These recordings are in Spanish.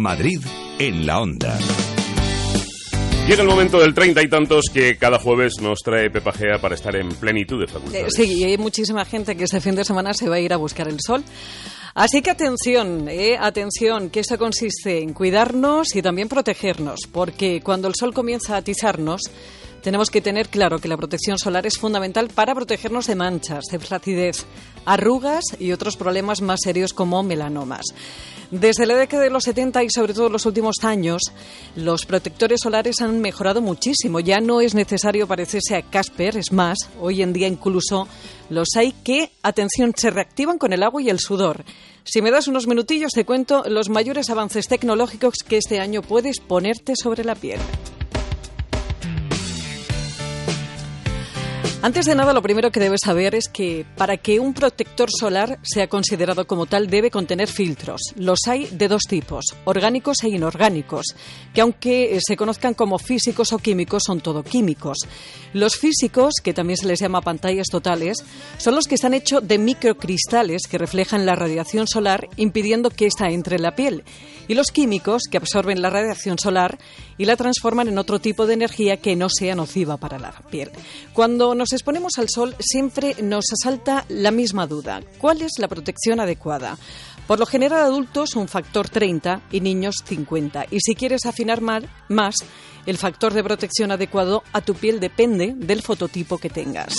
Madrid en la onda. Llega el momento del treinta y tantos que cada jueves nos trae Pepa Gea para estar en plenitud de facultades. Sí, y hay muchísima gente que este fin de semana se va a ir a buscar el sol. Así que atención, eh, atención, que esto consiste en cuidarnos y también protegernos, porque cuando el sol comienza a atizarnos, tenemos que tener claro que la protección solar es fundamental para protegernos de manchas, de flacidez, arrugas y otros problemas más serios como melanomas. Desde la década de los 70 y sobre todo los últimos años, los protectores solares han mejorado muchísimo. Ya no es necesario parecerse a Casper, es más, hoy en día incluso los hay que, atención, se reactivan con el agua y el sudor. Si me das unos minutillos, te cuento los mayores avances tecnológicos que este año puedes ponerte sobre la piel. Antes de nada, lo primero que debes saber es que para que un protector solar sea considerado como tal debe contener filtros. Los hay de dos tipos, orgánicos e inorgánicos, que aunque se conozcan como físicos o químicos, son todo químicos. Los físicos, que también se les llama pantallas totales, son los que están hechos de microcristales que reflejan la radiación solar impidiendo que ésta entre en la piel. Y los químicos, que absorben la radiación solar y la transforman en otro tipo de energía que no sea nociva para la piel. Cuando nos exponemos al sol siempre nos asalta la misma duda. ¿Cuál es la protección adecuada? Por lo general adultos un factor 30 y niños 50. Y si quieres afinar más, el factor de protección adecuado a tu piel depende del fototipo que tengas.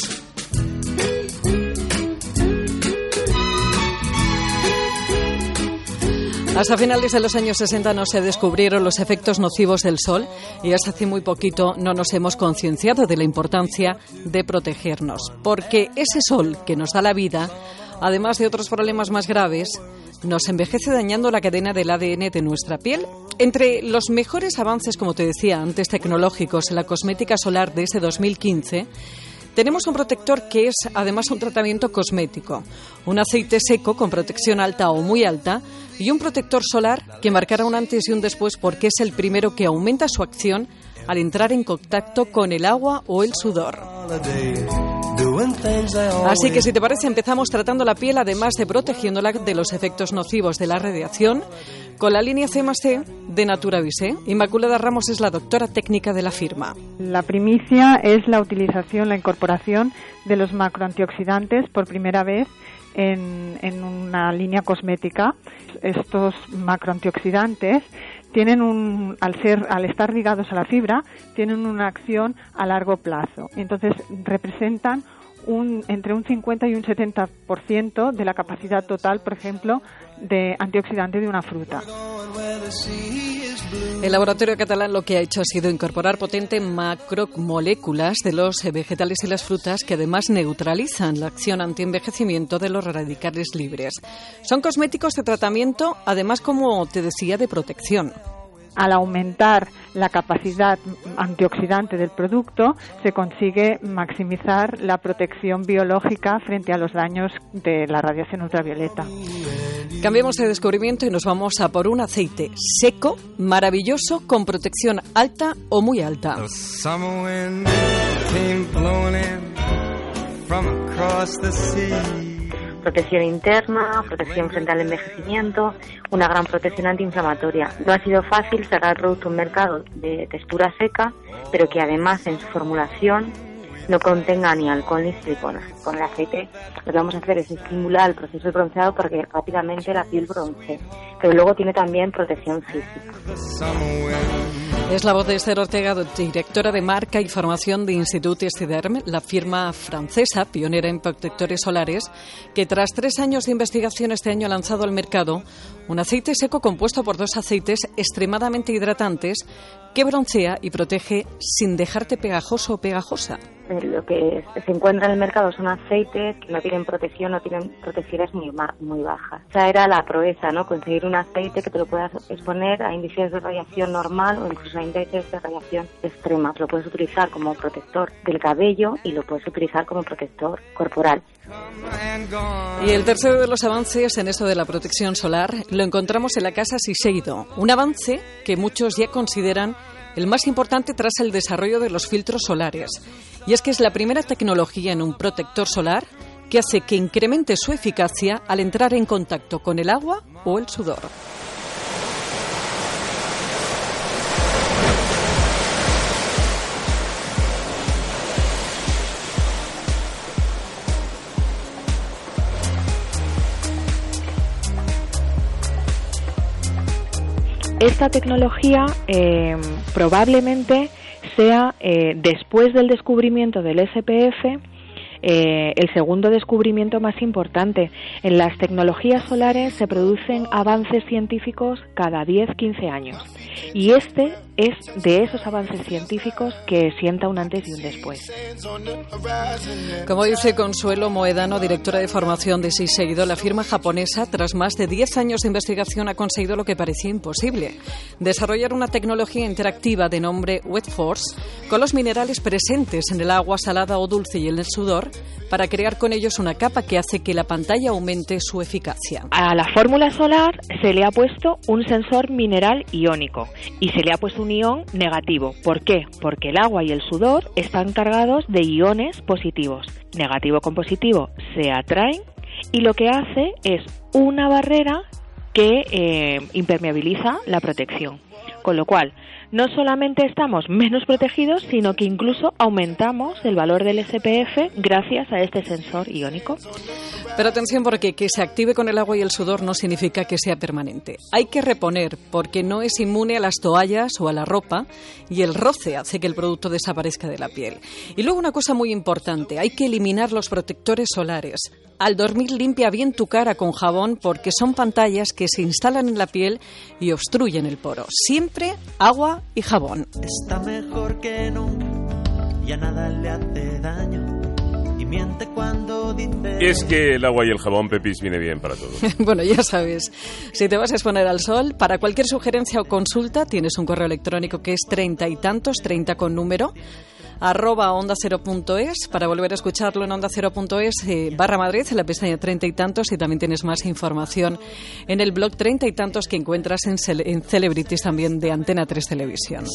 Hasta finales de los años 60 no se descubrieron los efectos nocivos del sol y hasta hace muy poquito no nos hemos concienciado de la importancia de protegernos, porque ese sol que nos da la vida, además de otros problemas más graves, nos envejece dañando la cadena del ADN de nuestra piel. Entre los mejores avances, como te decía antes, tecnológicos en la cosmética solar de ese 2015, tenemos un protector que es además un tratamiento cosmético, un aceite seco con protección alta o muy alta y un protector solar que marcará un antes y un después porque es el primero que aumenta su acción al entrar en contacto con el agua o el sudor. Así que si te parece empezamos tratando la piel además de protegiéndola de los efectos nocivos de la radiación con la línea C C de Naturavise. Inmaculada Ramos es la doctora técnica de la firma. La primicia es la utilización, la incorporación de los macroantioxidantes por primera vez en, en una línea cosmética. Estos macroantioxidantes tienen un, al ser, al estar ligados a la fibra, tienen una acción a largo plazo. Entonces representan un, entre un 50 y un 70% de la capacidad total, por ejemplo, de antioxidante de una fruta. El laboratorio catalán lo que ha hecho ha sido incorporar potentes macromoléculas de los vegetales y las frutas que además neutralizan la acción antienvejecimiento de los radicales libres. Son cosméticos de tratamiento, además, como te decía, de protección al aumentar la capacidad antioxidante del producto, se consigue maximizar la protección biológica frente a los daños de la radiación ultravioleta. Cambiemos de descubrimiento y nos vamos a por un aceite seco, maravilloso, con protección alta o muy alta protección interna, protección frente al envejecimiento, una gran protección antiinflamatoria. No ha sido fácil el producto en mercado de textura seca, pero que además en su formulación no contenga ni alcohol ni silicona. Con el aceite lo que vamos a hacer es estimular el proceso de bronceado para que rápidamente la piel bronce, pero luego tiene también protección física. Es la voz de Esther Ortega, directora de marca y formación de Institut Estiderm, la firma francesa pionera en protectores solares, que tras tres años de investigación este año ha lanzado al mercado un aceite seco compuesto por dos aceites extremadamente hidratantes que broncea y protege sin dejarte pegajoso o pegajosa. Eh, lo que se encuentra en el mercado son aceites que no tienen protección, no tienen protecciones muy, muy bajas. Esa era la proeza, ¿no? Conseguir un aceite que te lo puedas exponer a índices de radiación normal o incluso a índices de radiación extrema. Lo puedes utilizar como protector del cabello y lo puedes utilizar como protector corporal. Y el tercero de los avances en esto de la protección solar lo encontramos en la casa Siseido, un avance que muchos ya consideran el más importante tras el desarrollo de los filtros solares. Y es que es la primera tecnología en un protector solar que hace que incremente su eficacia al entrar en contacto con el agua o el sudor. Esta tecnología eh, probablemente sea eh, después del descubrimiento del SPF eh, el segundo descubrimiento más importante. En las tecnologías solares se producen avances científicos cada 10-15 años y este es de esos avances científicos que sienta un antes y un después. Como dice Consuelo Moedano, directora de formación de Siseido, la firma japonesa, tras más de 10 años de investigación, ha conseguido lo que parecía imposible: desarrollar una tecnología interactiva de nombre Wet Force con los minerales presentes en el agua salada o dulce y en el sudor para crear con ellos una capa que hace que la pantalla aumente su eficacia. A la fórmula solar se le ha puesto un sensor mineral iónico y se le ha puesto un ion negativo. ¿Por qué? Porque el agua y el sudor están cargados de iones positivos. Negativo con positivo se atraen y lo que hace es una barrera que eh, impermeabiliza la protección. Con lo cual, no solamente estamos menos protegidos, sino que incluso aumentamos el valor del SPF gracias a este sensor iónico. Pero atención porque que se active con el agua y el sudor no significa que sea permanente. Hay que reponer porque no es inmune a las toallas o a la ropa y el roce hace que el producto desaparezca de la piel. Y luego una cosa muy importante, hay que eliminar los protectores solares. Al dormir limpia bien tu cara con jabón porque son pantallas que se instalan en la piel y obstruyen el poro. Siempre agua y jabón. Está mejor que nunca, ya nada le hace daño. Y miente cuando dice. Es que el agua y el jabón, Pepis, viene bien para todo. bueno, ya sabes, si te vas a exponer al sol, para cualquier sugerencia o consulta tienes un correo electrónico que es treinta y tantos, treinta con número, arroba onda cero.es para volver a escucharlo en onda cero.es eh, barra Madrid en la pestaña treinta y tantos y también tienes más información en el blog treinta y tantos que encuentras en, en Celebrities también de Antena 3 Televisión.